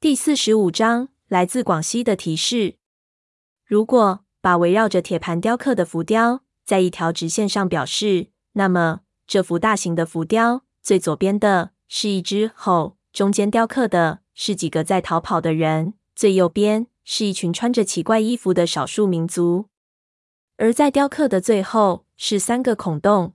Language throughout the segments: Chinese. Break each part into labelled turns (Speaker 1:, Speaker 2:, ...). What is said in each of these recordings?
Speaker 1: 第四十五章，来自广西的提示：如果把围绕着铁盘雕刻的浮雕在一条直线上表示，那么这幅大型的浮雕最左边的是一只猴，中间雕刻的是几个在逃跑的人，最右边是一群穿着奇怪衣服的少数民族，而在雕刻的最后是三个孔洞。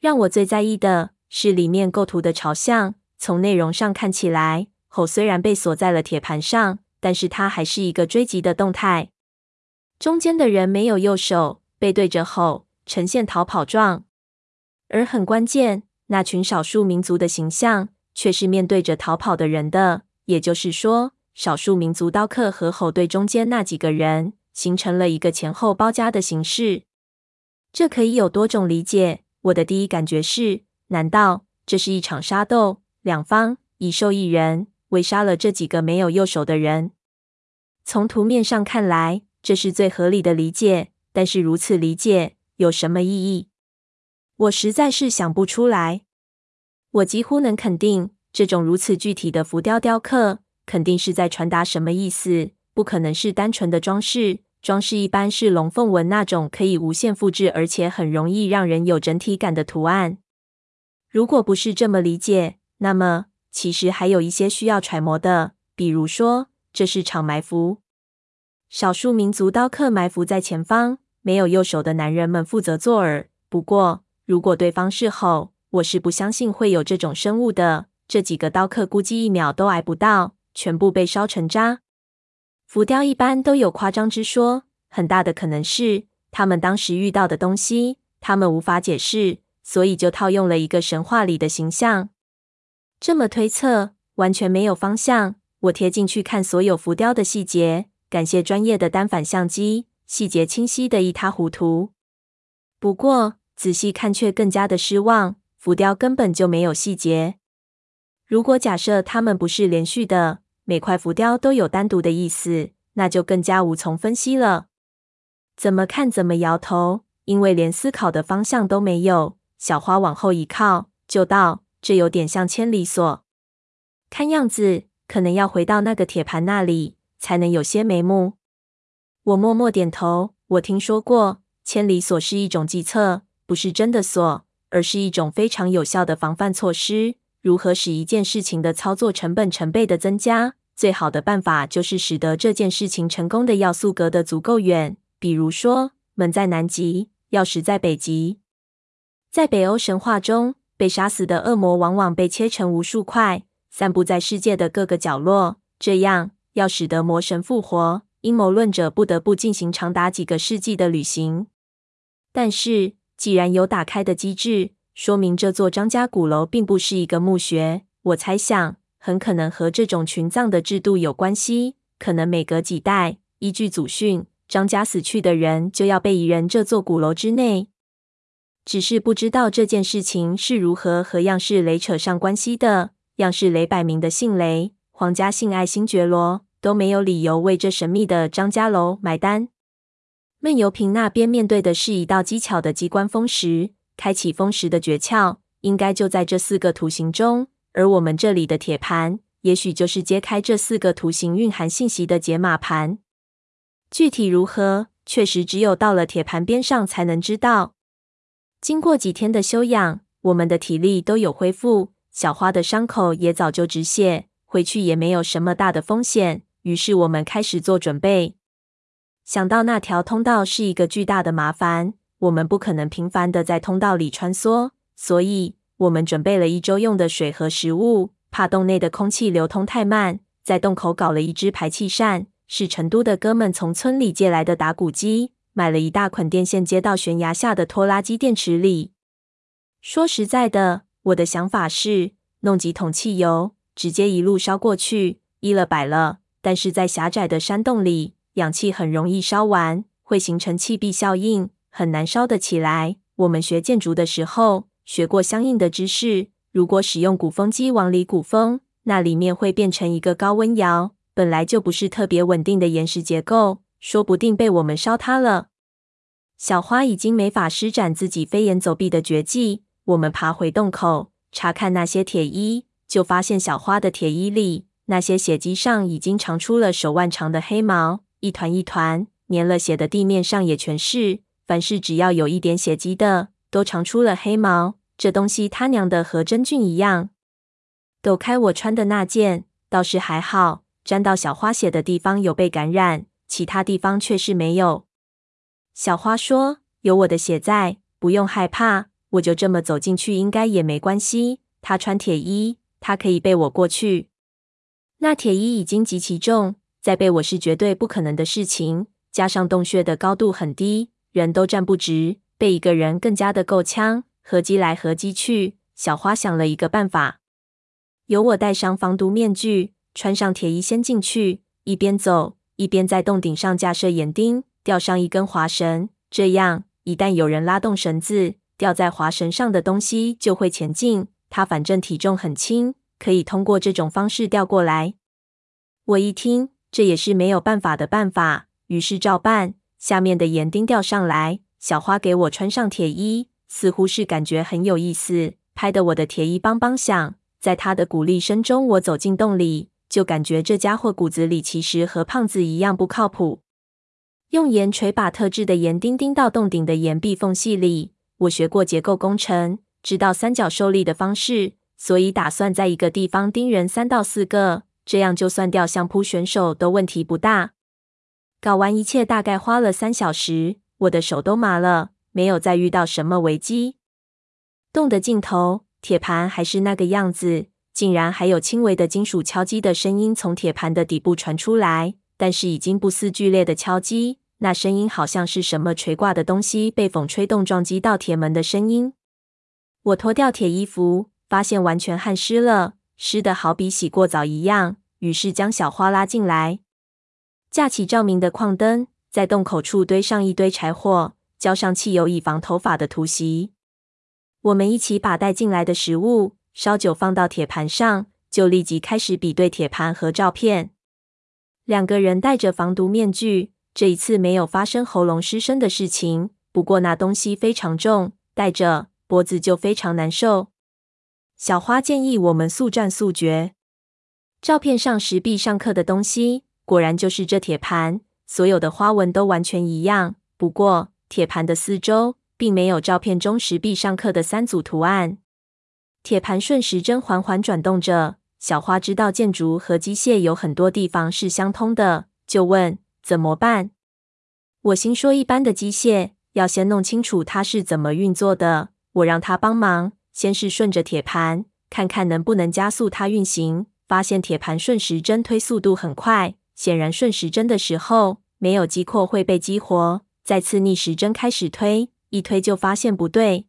Speaker 1: 让我最在意的是里面构图的朝向。从内容上看起来，猴虽然被锁在了铁盘上，但是它还是一个追击的动态。中间的人没有右手，背对着猴，呈现逃跑状。而很关键，那群少数民族的形象却是面对着逃跑的人的。也就是说，少数民族刀客和猴对中间那几个人形成了一个前后包夹的形式。这可以有多种理解。我的第一感觉是：难道这是一场杀斗？两方一兽一人围杀了这几个没有右手的人。从图面上看来，这是最合理的理解。但是如此理解有什么意义？我实在是想不出来。我几乎能肯定，这种如此具体的浮雕雕刻，肯定是在传达什么意思。不可能是单纯的装饰。装饰一般是龙凤纹那种可以无限复制，而且很容易让人有整体感的图案。如果不是这么理解，那么其实还有一些需要揣摩的，比如说这是场埋伏，少数民族刀客埋伏在前方，没有右手的男人们负责做饵。不过，如果对方是猴，我是不相信会有这种生物的。这几个刀客估计一秒都挨不到，全部被烧成渣。浮雕一般都有夸张之说，很大的可能是他们当时遇到的东西，他们无法解释，所以就套用了一个神话里的形象。这么推测完全没有方向。我贴进去看所有浮雕的细节，感谢专业的单反相机，细节清晰的一塌糊涂。不过仔细看却更加的失望，浮雕根本就没有细节。如果假设它们不是连续的，每块浮雕都有单独的意思，那就更加无从分析了。怎么看怎么摇头，因为连思考的方向都没有。小花往后一靠，就道：“这有点像千里索，看样子可能要回到那个铁盘那里，才能有些眉目。”我默默点头。我听说过，千里索是一种计策，不是真的锁，而是一种非常有效的防范措施。如何使一件事情的操作成本成倍的增加？最好的办法就是使得这件事情成功的要素隔得足够远。比如说，门在南极，钥匙在北极。在北欧神话中，被杀死的恶魔往往被切成无数块，散布在世界的各个角落。这样，要使得魔神复活，阴谋论者不得不进行长达几个世纪的旅行。但是，既然有打开的机制，说明这座张家古楼并不是一个墓穴。我猜想，很可能和这种群葬的制度有关系。可能每隔几代，依据祖训，张家死去的人就要被移人这座古楼之内。只是不知道这件事情是如何和样式雷扯上关系的。样式雷摆明的姓雷，皇家姓爱新觉罗，都没有理由为这神秘的张家楼买单。闷油瓶那边面对的是一道机巧的机关封石。开启封石的诀窍，应该就在这四个图形中，而我们这里的铁盘，也许就是揭开这四个图形蕴含信息的解码盘。具体如何，确实只有到了铁盘边上才能知道。经过几天的休养，我们的体力都有恢复，小花的伤口也早就止血，回去也没有什么大的风险。于是我们开始做准备。想到那条通道是一个巨大的麻烦。我们不可能频繁的在通道里穿梭，所以我们准备了一周用的水和食物。怕洞内的空气流通太慢，在洞口搞了一只排气扇，是成都的哥们从村里借来的打鼓机。买了一大捆电线，接到悬崖下的拖拉机电池里。说实在的，我的想法是弄几桶汽油，直接一路烧过去，一了百了。但是在狭窄的山洞里，氧气很容易烧完，会形成气壁效应。很难烧得起来。我们学建筑的时候学过相应的知识。如果使用鼓风机往里鼓风，那里面会变成一个高温窑，本来就不是特别稳定的岩石结构，说不定被我们烧塌了。小花已经没法施展自己飞檐走壁的绝技。我们爬回洞口，查看那些铁衣，就发现小花的铁衣里那些血迹上已经长出了手腕长的黑毛，一团一团，粘了血的地面上也全是。凡是只要有一点血迹的，都长出了黑毛。这东西他娘的和真菌一样。抖开我穿的那件，倒是还好，沾到小花血的地方有被感染，其他地方却是没有。小花说：“有我的血在，不用害怕，我就这么走进去，应该也没关系。他穿铁衣，他可以背我过去。那铁衣已经极其重，再背我是绝对不可能的事情。加上洞穴的高度很低，人都站不直，背一个人更加的够呛。合击来合击去，小花想了一个办法，由我戴上防毒面具，穿上铁衣，先进去，一边走一边在洞顶上架设岩钉。吊上一根滑绳，这样一旦有人拉动绳子，吊在滑绳上的东西就会前进。它反正体重很轻，可以通过这种方式吊过来。我一听，这也是没有办法的办法，于是照办。下面的岩钉吊上来，小花给我穿上铁衣，似乎是感觉很有意思，拍得我的铁衣梆梆响。在他的鼓励声中，我走进洞里，就感觉这家伙骨子里其实和胖子一样不靠谱。用盐锤把特制的盐钉钉到洞顶的岩壁缝隙里。我学过结构工程，知道三角受力的方式，所以打算在一个地方钉人三到四个，这样就算掉相扑选手都问题不大。搞完一切大概花了三小时，我的手都麻了，没有再遇到什么危机。洞的尽头，铁盘还是那个样子，竟然还有轻微的金属敲击的声音从铁盘的底部传出来，但是已经不似剧烈的敲击。那声音好像是什么垂挂的东西被风吹动撞击到铁门的声音。我脱掉铁衣服，发现完全汗湿了，湿得好比洗过澡一样。于是将小花拉进来，架起照明的矿灯，在洞口处堆上一堆柴火，浇上汽油以防头发的突袭。我们一起把带进来的食物烧酒放到铁盘上，就立即开始比对铁盘和照片。两个人戴着防毒面具。这一次没有发生喉咙失声的事情，不过那东西非常重，戴着脖子就非常难受。小花建议我们速战速决。照片上石壁上刻的东西，果然就是这铁盘，所有的花纹都完全一样。不过铁盘的四周并没有照片中石壁上刻的三组图案。铁盘顺时针缓缓转动着。小花知道建筑和机械有很多地方是相通的，就问。怎么办？我心说，一般的机械要先弄清楚它是怎么运作的。我让他帮忙，先是顺着铁盘，看看能不能加速它运行。发现铁盘顺时针推速度很快，显然顺时针的时候没有机括会被激活。再次逆时针开始推，一推就发现不对。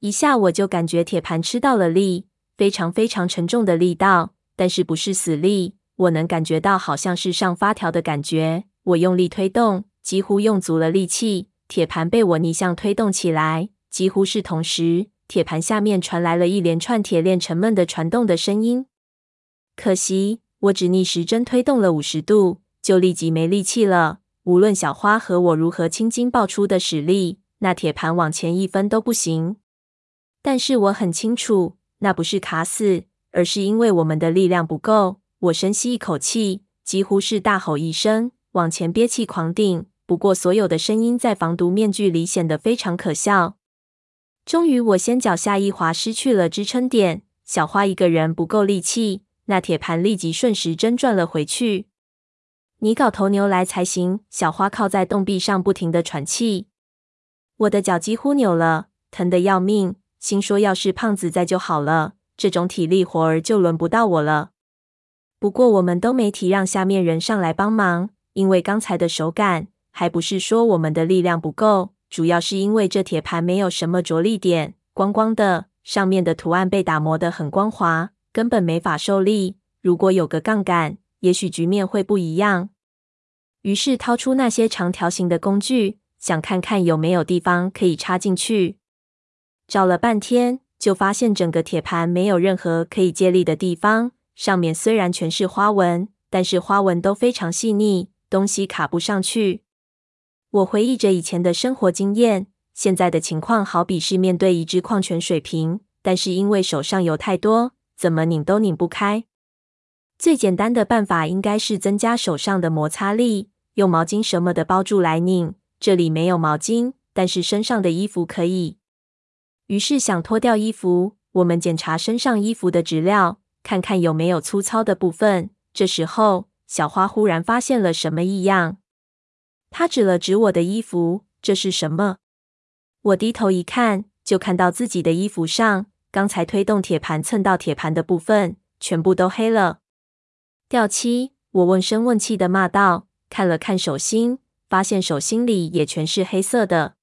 Speaker 1: 一下我就感觉铁盘吃到了力，非常非常沉重的力道，但是不是死力。我能感觉到好像是上发条的感觉，我用力推动，几乎用足了力气，铁盘被我逆向推动起来。几乎是同时，铁盘下面传来了一连串铁链沉闷的传动的声音。可惜我只逆时针推动了五十度，就立即没力气了。无论小花和我如何青筋爆出的使力，那铁盘往前一分都不行。但是我很清楚，那不是卡死，而是因为我们的力量不够。我深吸一口气，几乎是大吼一声，往前憋气狂顶。不过，所有的声音在防毒面具里显得非常可笑。终于，我先脚下一滑，失去了支撑点。小花一个人不够力气，那铁盘立即顺时针转了回去。你搞头牛来才行。小花靠在洞壁上，不停地喘气。我的脚几乎扭了，疼得要命。心说，要是胖子在就好了，这种体力活儿就轮不到我了。不过我们都没提让下面人上来帮忙，因为刚才的手感还不是说我们的力量不够，主要是因为这铁盘没有什么着力点，光光的，上面的图案被打磨得很光滑，根本没法受力。如果有个杠杆，也许局面会不一样。于是掏出那些长条形的工具，想看看有没有地方可以插进去。找了半天，就发现整个铁盘没有任何可以借力的地方。上面虽然全是花纹，但是花纹都非常细腻，东西卡不上去。我回忆着以前的生活经验，现在的情况好比是面对一只矿泉水瓶，但是因为手上有太多，怎么拧都拧不开。最简单的办法应该是增加手上的摩擦力，用毛巾什么的包住来拧。这里没有毛巾，但是身上的衣服可以。于是想脱掉衣服，我们检查身上衣服的质料，看看有没有粗糙的部分。这时候，小花忽然发现了什么异样，她指了指我的衣服：“这是什么？”我低头一看，就看到自己的衣服上，刚才推动铁盘蹭到铁盘的部分，全部都黑了。掉漆！我问声问气的骂道，看了看手心，发现手心里也全是黑色的。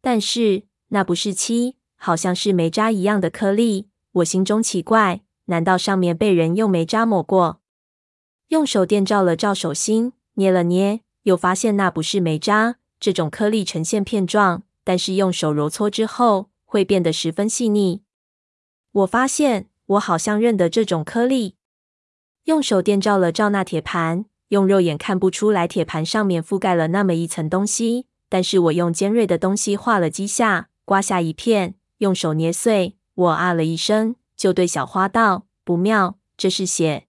Speaker 1: 但是那不是漆，好像是煤渣一样的颗粒。我心中奇怪，难道上面被人用煤渣抹过？用手电照了照手心，捏了捏，又发现那不是煤渣。这种颗粒呈现片状，但是用手揉搓之后，会变得十分细腻。我发现我好像认得这种颗粒。用手电照了照那铁盘，用肉眼看不出来铁盘上面覆盖了那么一层东西。但是我用尖锐的东西划了几下，刮下一片，用手捏碎。我啊了一声，就对小花道：“不妙，这是血。”